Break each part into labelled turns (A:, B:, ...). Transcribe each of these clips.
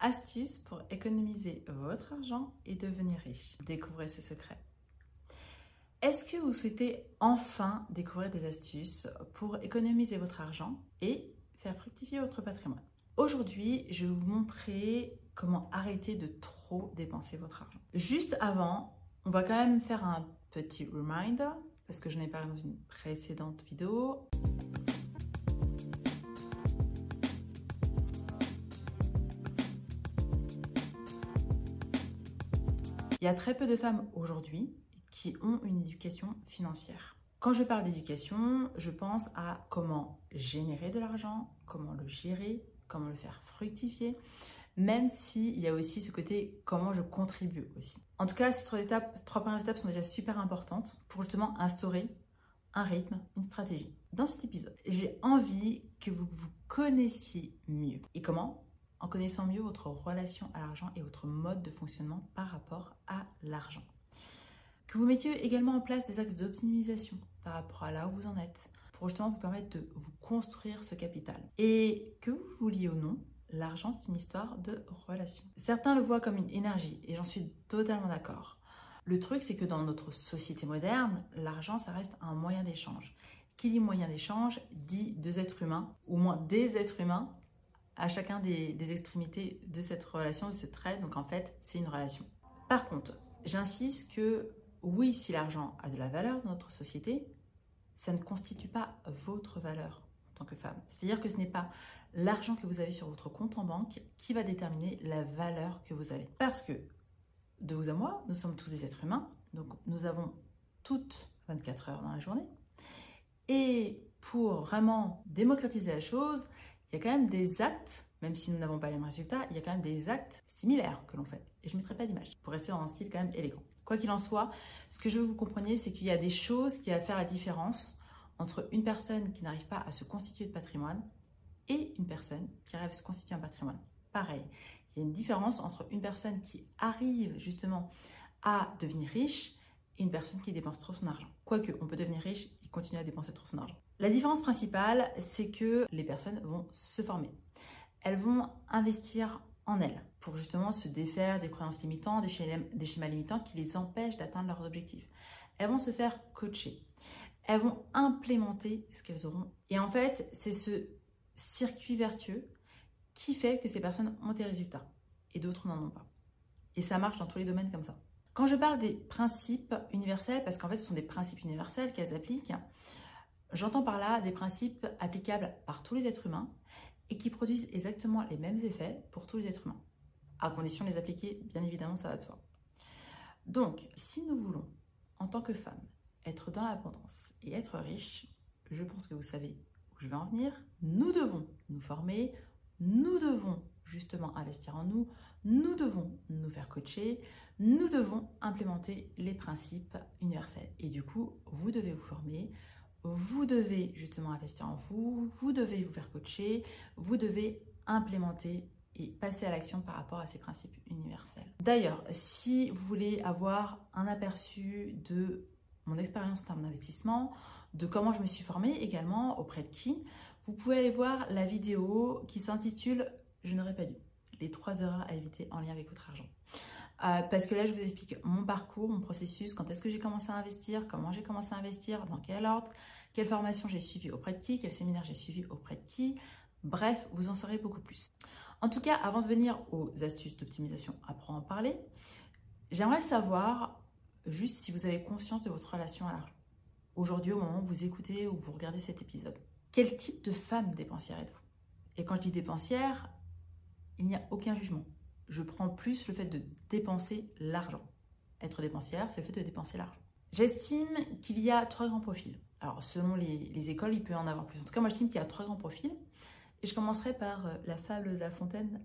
A: Astuces pour économiser votre argent et devenir riche. Découvrez ce secret. Est-ce que vous souhaitez enfin découvrir des astuces pour économiser votre argent et faire fructifier votre patrimoine? Aujourd'hui, je vais vous montrer comment arrêter de trop dépenser votre argent. Juste avant, on va quand même faire un petit reminder parce que je n'ai parlé dans une précédente vidéo. Il y a très peu de femmes aujourd'hui qui ont une éducation financière. Quand je parle d'éducation, je pense à comment générer de l'argent, comment le gérer, comment le faire fructifier, même s'il y a aussi ce côté comment je contribue aussi. En tout cas, ces trois étapes, trois premières étapes sont déjà super importantes pour justement instaurer un rythme, une stratégie. Dans cet épisode, j'ai envie que vous vous connaissiez mieux. Et comment En connaissant mieux votre relation à l'argent et votre mode de fonctionnement par rapport à l'argent. Que vous mettiez également en place des axes d'optimisation par rapport à là où vous en êtes, pour justement vous permettre de vous construire ce capital. Et que vous vouliez ou non, l'argent c'est une histoire de relation. Certains le voient comme une énergie, et j'en suis totalement d'accord. Le truc, c'est que dans notre société moderne, l'argent, ça reste un moyen d'échange. Qui dit moyen d'échange dit deux êtres humains, ou moins des êtres humains, à chacun des, extrémités de cette relation, de ce trait. Donc en fait, c'est une relation. Par contre, j'insiste que oui, si l'argent a de la valeur dans notre société, ça ne constitue pas votre valeur en tant que femme. C'est-à-dire que ce n'est pas l'argent que vous avez sur votre compte en banque qui va déterminer la valeur que vous avez. Parce que, de vous à moi, nous sommes tous des êtres humains, donc nous avons toutes 24 heures dans la journée. Et pour vraiment démocratiser la chose, il y a quand même des actes, même si nous n'avons pas les mêmes résultats, il y a quand même des actes similaires que l'on fait. Et je ne mettrai pas d'image, pour rester dans un style quand même élégant. Quoi qu'il en soit, ce que je veux que vous compreniez, c'est qu'il y a des choses qui vont faire la différence entre une personne qui n'arrive pas à se constituer de patrimoine et une personne qui arrive à se constituer un patrimoine. Pareil, il y a une différence entre une personne qui arrive justement à devenir riche et une personne qui dépense trop son argent. Quoique, on peut devenir riche et continuer à dépenser trop son argent. La différence principale, c'est que les personnes vont se former. Elles vont investir en elles pour justement se défaire des croyances limitantes, des schémas, limitants qui les empêchent d'atteindre leurs objectifs. Elles vont se faire coacher. Elles vont implémenter ce qu'elles auront. Et en fait, c'est ce circuit vertueux qui fait que ces personnes ont des résultats et d'autres n'en ont pas. Et ça marche dans tous les domaines comme ça. Quand je parle des principes universels, parce qu'en fait ce sont des principes universels qu'elles appliquent, j'entends par là des principes applicables par tous les êtres humains et qui produisent exactement les mêmes effets pour tous les êtres humains. À condition de les appliquer, bien évidemment, ça va de soi. Donc, si nous voulons, en tant que femme, être dans l'abondance et être riche, je pense que vous savez où je vais en venir. Nous devons nous former, nous devons justement investir en nous, nous devons nous faire coacher, nous devons implémenter les principes universels. Et du coup, vous devez vous former, vous devez justement investir en vous, vous devez vous faire coacher, vous devez implémenter et passer à l'action par rapport à ces principes universels. D'ailleurs, si vous voulez avoir un aperçu de mon expérience en termes d'investissement, de comment je me suis formée également, auprès de qui, vous pouvez aller voir la vidéo qui s'intitule Je n'aurais pas dû, les trois erreurs à éviter en lien avec votre argent. Euh, parce que là, je vous explique mon parcours, mon processus, quand est-ce que j'ai commencé à investir, comment j'ai commencé à investir, dans quel ordre, quelle formation j'ai suivi auprès de qui, quel séminaire j'ai suivi auprès de qui. Bref, vous en saurez beaucoup plus. En tout cas, avant de venir aux astuces d'optimisation à en parler, j'aimerais savoir juste si vous avez conscience de votre relation à l'argent. Aujourd'hui, au moment où vous écoutez ou vous regardez cet épisode, quel type de femme dépensière êtes-vous? Et quand je dis dépensière, il n'y a aucun jugement je prends plus le fait de dépenser l'argent. Être dépensière, c'est le fait de dépenser l'argent. J'estime qu'il y a trois grands profils. Alors, selon les, écoles, il peut en avoir plus. En tout cas, moi, j'estime qu'il y a trois grands profils. Et je commencerai par euh, la fable de la fontaine,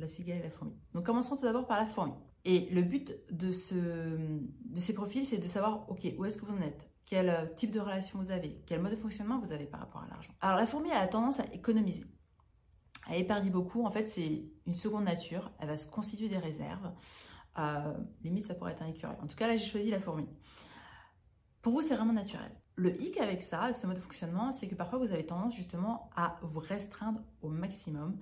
A: la cigale et la fourmi. Donc, commençons tout d'abord par la fourmi. Et le but de, ce, de ces profils, c'est de savoir, OK, où est-ce que vous en êtes? Quel euh, type de relation vous avez? Quel mode de fonctionnement vous avez par rapport à l'argent? Alors, la fourmi, elle a tendance à économiser. Elle épargne beaucoup. En fait, c'est une seconde nature. Elle va se constituer des réserves. Euh, limite, ça pourrait être un écureuil. En tout cas, là, j'ai choisi la fourmi. Pour vous, c'est vraiment naturel. Le hic avec ça, avec ce mode de fonctionnement, c'est que parfois, vous avez tendance justement à vous restreindre au maximum,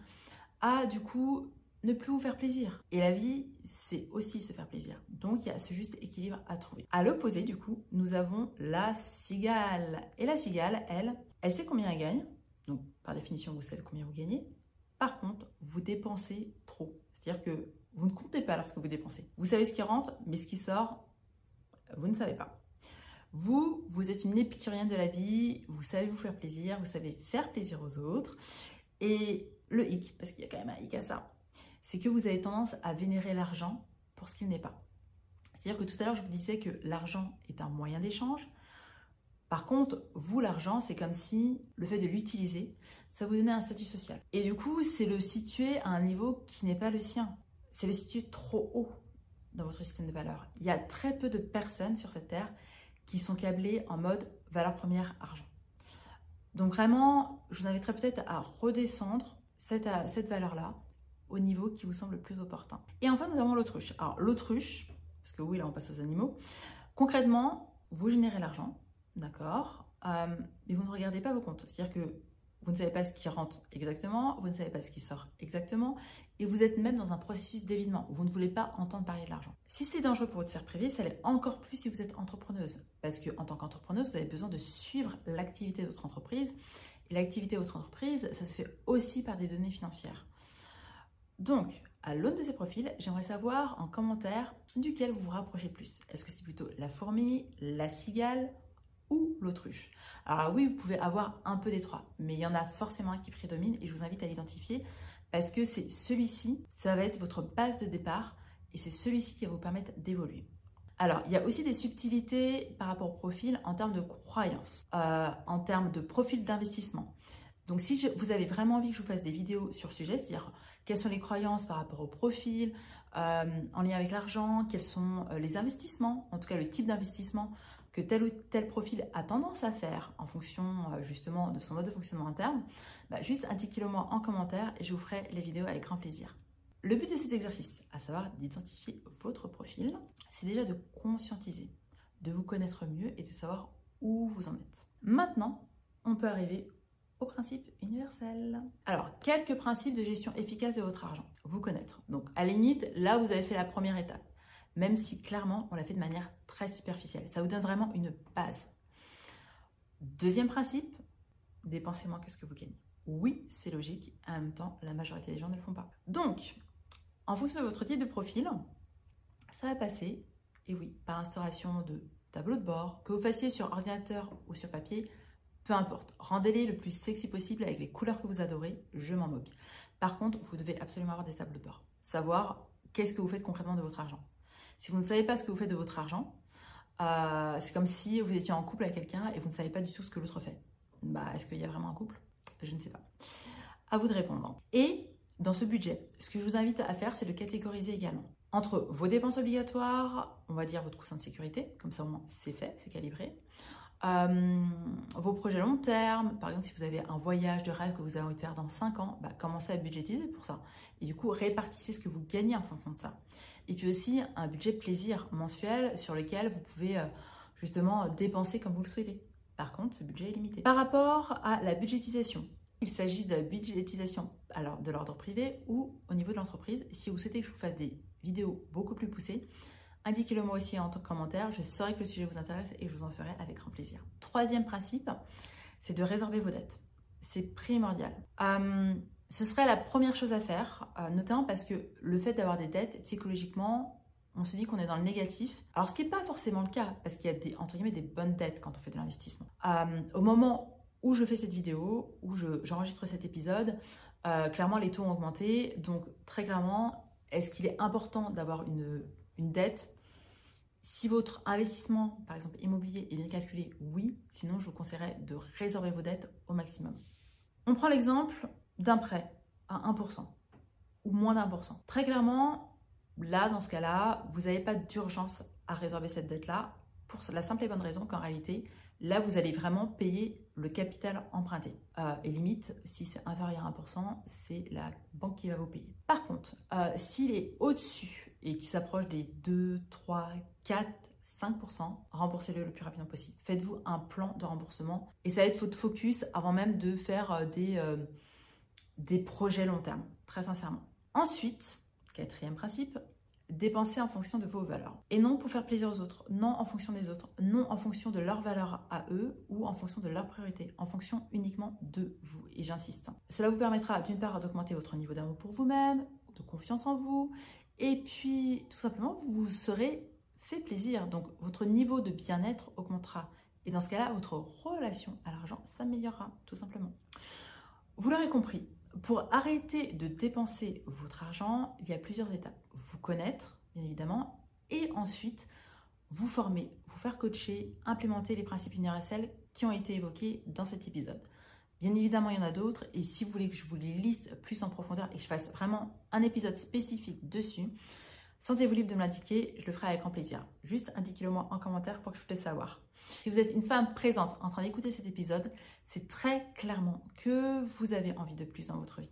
A: à du coup ne plus vous faire plaisir. Et la vie, c'est aussi se faire plaisir. Donc il y a ce juste équilibre à trouver. À l'opposé, du coup, nous avons la cigale. Et la cigale, elle, elle sait combien elle gagne. Donc par définition, vous savez combien vous gagnez. Par contre, vous dépensez trop. C'est-à-dire que vous ne comptez pas lorsque vous dépensez. Vous savez ce qui rentre, mais ce qui sort, vous ne savez pas. Vous, vous êtes une épicurienne de la vie, vous savez vous faire plaisir, vous savez faire plaisir aux autres. Et le hic, parce qu'il y a quand même un hic à ça, c'est que vous avez tendance à vénérer l'argent pour ce qu'il n'est pas. C'est-à-dire que tout à l'heure, je vous disais que l'argent est un moyen d'échange. Par contre, vous, l'argent, c'est comme si le fait de l'utiliser, ça vous donnait un statut social. Et du coup, c'est le situer à un niveau qui n'est pas le sien. C'est le situer trop haut dans votre système de valeurs. Il y a très peu de personnes sur cette terre qui sont câblées en mode valeur première argent. Donc vraiment, je vous inviterai peut-être à redescendre cette, cette valeur-là au niveau qui vous semble le plus opportun. Et enfin, nous avons l'autruche. Alors, l'autruche, parce que oui, là, on passe aux animaux. Concrètement, vous générez l'argent, d'accord euh, Mais vous ne regardez pas vos comptes. C'est-à-dire que vous ne savez pas ce qui rentre exactement, vous ne savez pas ce qui sort exactement, et vous êtes même dans un processus d'évitement. Vous ne voulez pas entendre parler de l'argent. Si c'est dangereux pour votre sphère privée, ça l'est encore plus si vous êtes entrepreneuse. Parce qu'en tant qu'entrepreneuse, vous avez besoin de suivre l'activité de votre entreprise. Et l'activité de votre entreprise, ça se fait aussi par des données financières. Donc, à l'aune de ces profils, j'aimerais savoir en commentaire duquel vous vous rapprochez plus. Est-ce que c'est plutôt la fourmi, la cigale l'autruche Alors oui, vous pouvez avoir un peu des trois, mais il y en a forcément un qui prédomine et je vous invite à l'identifier parce que c'est celui-ci, ça va être votre base de départ et c'est celui-ci qui va vous permettre d'évoluer. Alors, il y a aussi des subtilités par rapport au profil en termes de croyances, euh, en termes de profil d'investissement. Donc, si vous avez vraiment envie que je vous fasse des vidéos sur ce sujet, c'est-à-dire quelles sont les croyances par rapport au profil, euh, en lien avec l'argent, quels sont euh, les investissements, en tout cas le type d'investissement que tel ou tel profil a tendance à faire en fonction euh, justement de son mode de fonctionnement interne, bah, juste indiquez-le-moi en commentaire et je vous ferai les vidéos avec grand plaisir. Le but de cet exercice, à savoir d'identifier votre profil, c'est déjà de conscientiser, de vous connaître mieux et de savoir où vous en êtes. Maintenant, on peut arriver au principe universel. Alors, quelques principes de gestion efficace de votre argent. Vous connaître. Donc, à la limite, là, vous avez fait la première étape. Même si, clairement, on l'a fait de manière très superficielle. Ça vous donne vraiment une base. Deuxième principe, dépensez moins que ce que vous gagnez. Oui, c'est logique. En même temps, la majorité des gens ne le font pas. Donc, en fonction de votre type de profil, ça va passer, et oui, par instauration de tableau de bord, que vous fassiez sur ordinateur ou sur papier, peu importe, rendez-les le plus sexy possible avec les couleurs que vous adorez, je m'en moque. Par contre, vous devez absolument avoir des tableaux de bord. Savoir qu'est-ce que vous faites concrètement de votre argent. Si vous ne savez pas ce que vous faites de votre argent, euh, c'est comme si vous étiez en couple avec quelqu'un et vous ne savez pas du tout ce que l'autre fait. Bah, est-ce qu'il y a vraiment un couple? Je ne sais pas. À vous de répondre. Et dans ce budget, ce que je vous invite à faire, c'est de catégoriser également entre vos dépenses obligatoires, on va dire votre coussin de sécurité, comme ça au moins c'est fait, c'est calibré, euh, vos projets long terme, par exemple si vous avez un voyage de rêve que vous avez envie de faire dans 5 ans, bah, commencez à budgétiser pour ça. Et du coup, répartissez ce que vous gagnez en fonction de ça. Et puis aussi un budget plaisir mensuel sur lequel vous pouvez euh, justement dépenser comme vous le souhaitez. Par contre, ce budget est limité. Par rapport à la budgétisation, il s'agit de la budgétisation alors de l'ordre privé ou au niveau de l'entreprise. Si vous souhaitez que je vous fasse des vidéos beaucoup plus poussées, Indiquez-le moi aussi en commentaire, je saurai que le sujet vous intéresse et je vous en ferai avec grand plaisir. Troisième principe, c'est de résorber vos dettes. C'est primordial. Euh, ce serait la première chose à faire, euh, notamment parce que le fait d'avoir des dettes, psychologiquement, on se dit qu'on est dans le négatif. Alors, ce qui n'est pas forcément le cas, parce qu'il y a des, entre guillemets, des bonnes dettes quand on fait de l'investissement. Euh, au moment où je fais cette vidéo, où j'enregistre cet épisode, clairement, les taux ont augmenté. Donc, très clairement, est-ce qu'il est important d'avoir une une dette? Si votre investissement, par exemple immobilier, est bien calculé, oui. Sinon, je vous conseillerais de réserver vos dettes au maximum. On prend l'exemple d'un prêt à 1% ou moins d'un pour cent. Très clairement, là, dans ce cas-là, vous n'avez pas d'urgence à réserver cette dette-là pour la simple et bonne raison qu'en réalité, là, vous allez vraiment payer le capital emprunté. Euh, et limite, si c'est inférieur à 1%, c'est la banque qui va vous payer. Par contre, euh, s'il est au-dessus et qui s'approche des 2, 3, 4, 5%, remboursez-le le plus rapidement possible. Faites-vous un plan de remboursement et ça va être votre focus avant même de faire euh, des, des projets long terme, très sincèrement. Ensuite, quatrième principe, dépenser en fonction de vos valeurs. Et non pour faire plaisir aux autres, non en fonction des autres, non en fonction de leurs valeurs à eux ou en fonction de leurs priorités, en fonction uniquement de vous. Et j'insiste. Cela vous permettra d'une part d'augmenter votre niveau d'amour pour vous-même, de confiance en vous, et puis tout simplement vous serez fait plaisir. Donc votre niveau de bien-être augmentera. Et dans ce cas-là, votre relation à l'argent s'améliorera, tout simplement. Vous l'aurez compris, pour arrêter de dépenser votre argent, il y a plusieurs étapes. Vous connaître, bien évidemment, et ensuite vous former, vous faire coacher, implémenter les principes universels qui ont été évoqués dans cet épisode. Bien évidemment, il y en a d'autres, et si vous voulez que je vous les liste plus en profondeur et que je fasse vraiment un épisode spécifique dessus, sentez-vous libre de me l'indiquer, je le ferai avec grand plaisir. Juste indiquez-le moi en commentaire pour que je puisse le savoir. Si vous êtes une femme présente en train d'écouter cet épisode, c'est très clairement que vous avez envie de plus dans votre vie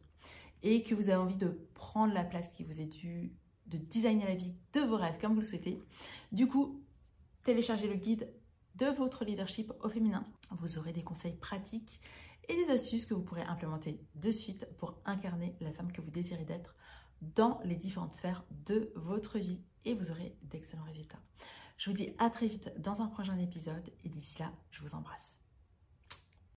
A: et que vous avez envie de prendre la place qui vous est due, de designer la vie de vos rêves comme vous le souhaitez. Du coup, téléchargez le guide de votre leadership au féminin. Vous aurez des conseils pratiques et des astuces que vous pourrez implémenter de suite pour incarner la femme que vous désirez d'être dans les différentes sphères de votre vie et vous aurez d'excellents résultats. Je vous dis à très vite dans un prochain épisode et d'ici là, je vous embrasse.